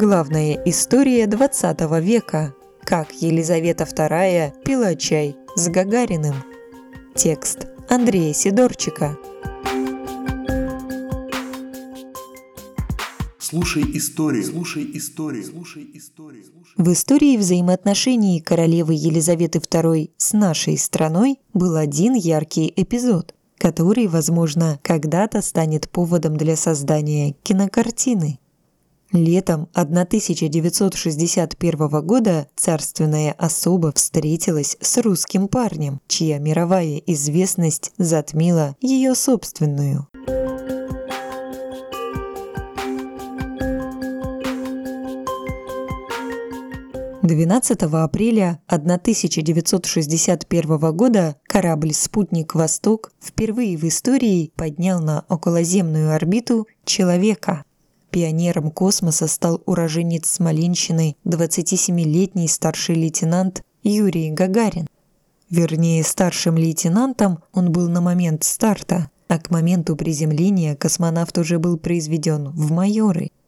Главная история 20 века. Как Елизавета II пила чай с Гагариным. Текст Андрея Сидорчика. Слушай истории, слушай истории, слушай истории. В истории взаимоотношений королевы Елизаветы II с нашей страной был один яркий эпизод, который, возможно, когда-то станет поводом для создания кинокартины. Летом 1961 года царственная особа встретилась с русским парнем, чья мировая известность затмила ее собственную. 12 апреля 1961 года корабль «Спутник Восток» впервые в истории поднял на околоземную орбиту человека. Пионером космоса стал уроженец Смоленщины 27-летний старший лейтенант Юрий Гагарин. Вернее, старшим лейтенантом он был на момент старта, а к моменту приземления космонавт уже был произведен в майоры –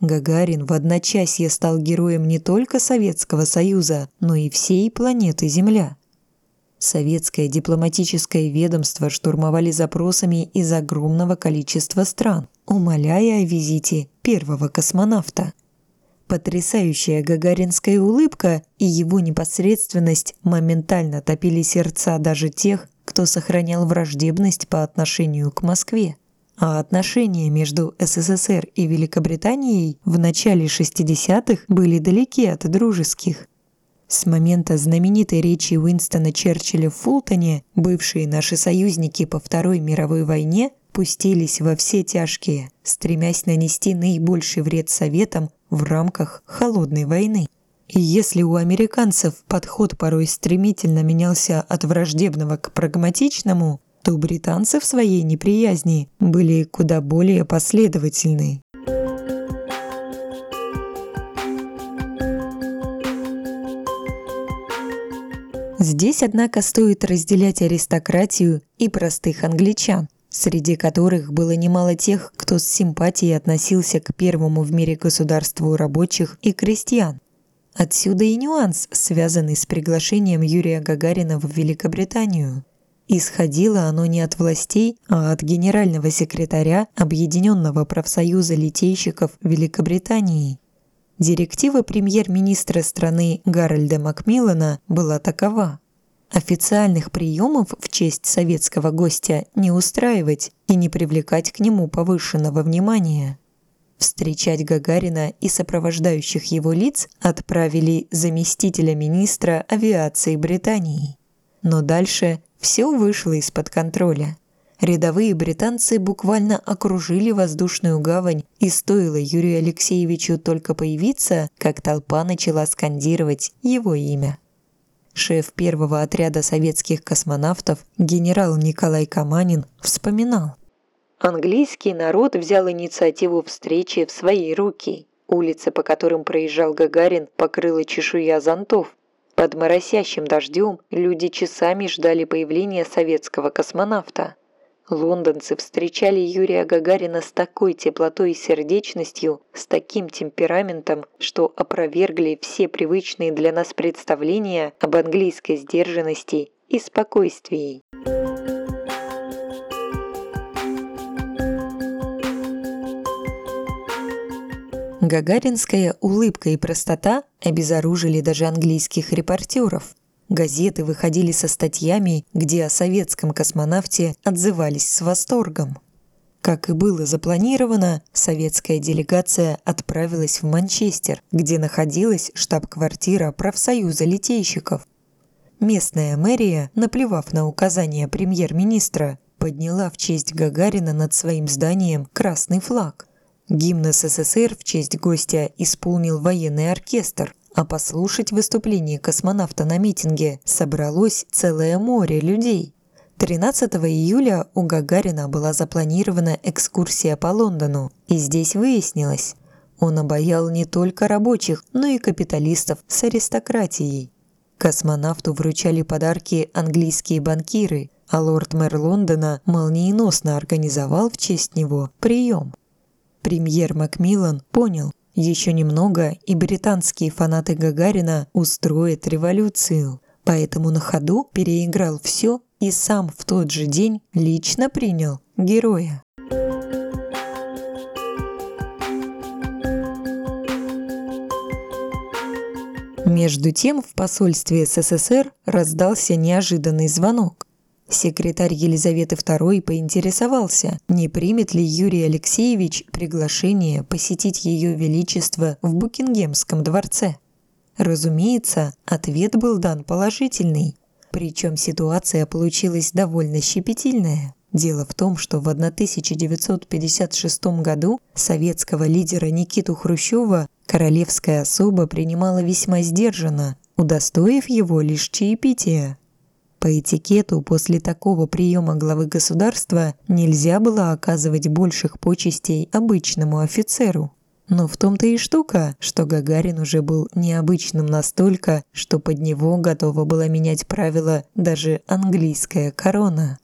Гагарин в одночасье стал героем не только Советского Союза, но и всей планеты Земля. Советское дипломатическое ведомство штурмовали запросами из огромного количества стран, умоляя о визите первого космонавта. Потрясающая гагаринская улыбка и его непосредственность моментально топили сердца даже тех, кто сохранял враждебность по отношению к Москве а отношения между СССР и Великобританией в начале 60-х были далеки от дружеских. С момента знаменитой речи Уинстона Черчилля в Фултоне бывшие наши союзники по Второй мировой войне пустились во все тяжкие, стремясь нанести наибольший вред Советам в рамках холодной войны. И если у американцев подход порой стремительно менялся от враждебного к прагматичному, то британцы в своей неприязни были куда более последовательны. Здесь, однако, стоит разделять аристократию и простых англичан, среди которых было немало тех, кто с симпатией относился к первому в мире государству рабочих и крестьян. Отсюда и нюанс, связанный с приглашением Юрия Гагарина в Великобританию. Исходило оно не от властей, а от генерального секретаря Объединенного профсоюза литейщиков Великобритании. Директива премьер-министра страны Гарольда Макмиллана была такова. Официальных приемов в честь советского гостя не устраивать и не привлекать к нему повышенного внимания. Встречать Гагарина и сопровождающих его лиц отправили заместителя министра авиации Британии. Но дальше все вышло из-под контроля. Рядовые британцы буквально окружили воздушную гавань, и стоило Юрию Алексеевичу только появиться, как толпа начала скандировать его имя. Шеф первого отряда советских космонавтов, генерал Николай Каманин, вспоминал. Английский народ взял инициативу встречи в свои руки. Улицы, по которым проезжал Гагарин, покрыла чешуя зонтов. Под моросящим дождем люди часами ждали появления советского космонавта. Лондонцы встречали Юрия Гагарина с такой теплотой и сердечностью, с таким темпераментом, что опровергли все привычные для нас представления об английской сдержанности и спокойствии. Гагаринская улыбка и простота обезоружили даже английских репортеров. Газеты выходили со статьями, где о советском космонавте отзывались с восторгом. Как и было запланировано, советская делегация отправилась в Манчестер, где находилась штаб-квартира профсоюза литейщиков. Местная мэрия, наплевав на указания премьер-министра, подняла в честь Гагарина над своим зданием красный флаг. Гимн СССР в честь гостя исполнил военный оркестр, а послушать выступление космонавта на митинге собралось целое море людей. 13 июля у Гагарина была запланирована экскурсия по Лондону, и здесь выяснилось, он обаял не только рабочих, но и капиталистов с аристократией. Космонавту вручали подарки английские банкиры, а лорд-мэр Лондона молниеносно организовал в честь него прием. Премьер Макмиллан понял, Еще немного, и британские фанаты Гагарина устроят революцию. Поэтому на ходу переиграл все и сам в тот же день лично принял героя. Между тем в посольстве СССР раздался неожиданный звонок. Секретарь Елизаветы II поинтересовался, не примет ли Юрий Алексеевич приглашение посетить Ее Величество в Букингемском дворце. Разумеется, ответ был дан положительный. Причем ситуация получилась довольно щепетильная. Дело в том, что в 1956 году советского лидера Никиту Хрущева королевская особа принимала весьма сдержанно, удостоив его лишь чаепития. По этикету после такого приема главы государства нельзя было оказывать больших почестей обычному офицеру. Но в том-то и штука, что Гагарин уже был необычным настолько, что под него готова была менять правила даже английская корона.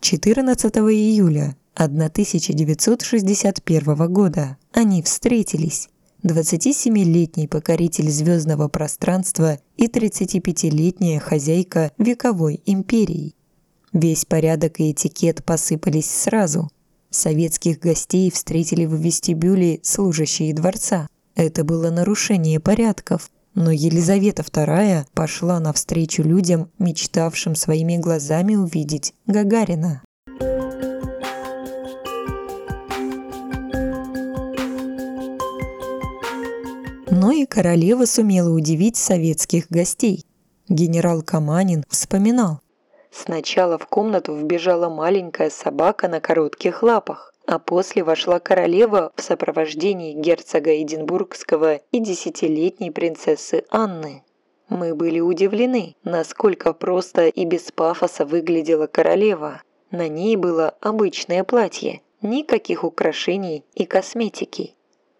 14 июля 1961 года они встретились. 27-летний покоритель звездного пространства и 35-летняя хозяйка вековой империи. Весь порядок и этикет посыпались сразу. Советских гостей встретили в вестибюле служащие дворца. Это было нарушение порядков, но Елизавета II пошла навстречу людям, мечтавшим своими глазами увидеть Гагарина. Но и королева сумела удивить советских гостей. Генерал Каманин вспоминал. Сначала в комнату вбежала маленькая собака на коротких лапах, а после вошла королева в сопровождении герцога Эдинбургского и десятилетней принцессы Анны. Мы были удивлены, насколько просто и без пафоса выглядела королева. На ней было обычное платье, никаких украшений и косметики.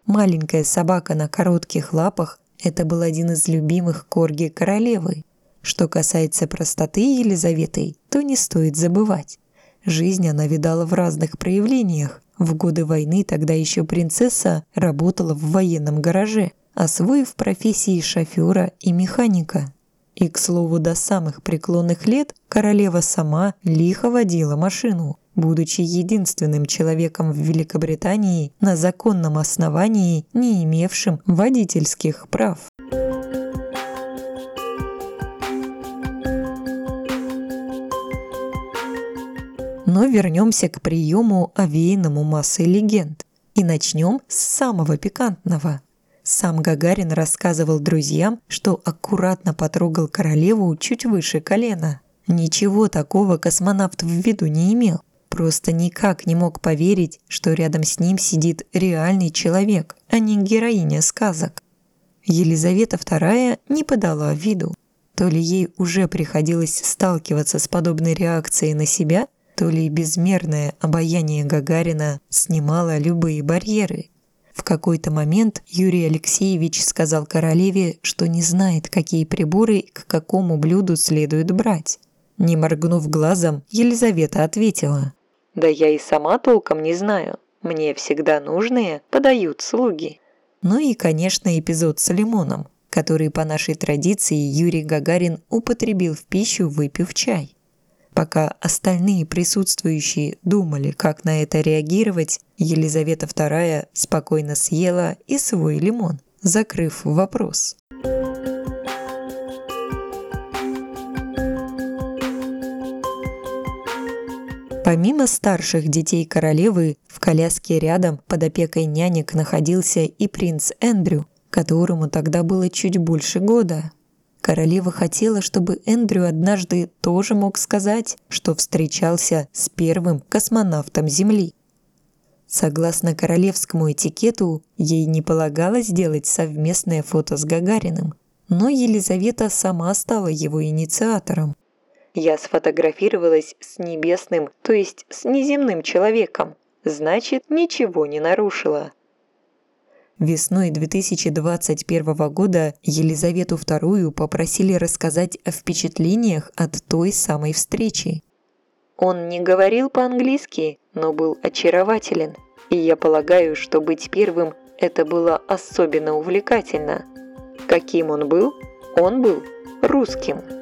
Маленькая собака на коротких лапах – это был один из любимых корги королевы. Что касается простоты Елизаветы, то не стоит забывать. Жизнь она видала в разных проявлениях. В годы войны тогда еще принцесса работала в военном гараже, освоив профессии шофера и механика. И, к слову, до самых преклонных лет королева сама лихо водила машину, будучи единственным человеком в Великобритании на законном основании, не имевшим водительских прав. Но вернемся к приему, овеянному массой легенд. И начнем с самого пикантного. Сам Гагарин рассказывал друзьям, что аккуратно потрогал королеву чуть выше колена. Ничего такого космонавт в виду не имел. Просто никак не мог поверить, что рядом с ним сидит реальный человек, а не героиня сказок. Елизавета II не подала виду. То ли ей уже приходилось сталкиваться с подобной реакцией на себя, то ли безмерное обаяние Гагарина снимало любые барьеры. В какой-то момент Юрий Алексеевич сказал королеве, что не знает, какие приборы к какому блюду следует брать. Не моргнув глазом, Елизавета ответила. «Да я и сама толком не знаю. Мне всегда нужные подают слуги». Ну и, конечно, эпизод с лимоном, который по нашей традиции Юрий Гагарин употребил в пищу, выпив чай. Пока остальные присутствующие думали, как на это реагировать, Елизавета II спокойно съела и свой лимон, закрыв вопрос. Помимо старших детей королевы, в коляске рядом под опекой нянек находился и принц Эндрю, которому тогда было чуть больше года. Королева хотела, чтобы Эндрю однажды тоже мог сказать, что встречался с первым космонавтом Земли. Согласно королевскому этикету, ей не полагалось делать совместное фото с Гагариным, но Елизавета сама стала его инициатором. Я сфотографировалась с небесным, то есть с неземным человеком. Значит, ничего не нарушила. Весной 2021 года Елизавету II попросили рассказать о впечатлениях от той самой встречи. Он не говорил по-английски, но был очарователен, и я полагаю, что быть первым это было особенно увлекательно. Каким он был? Он был русским.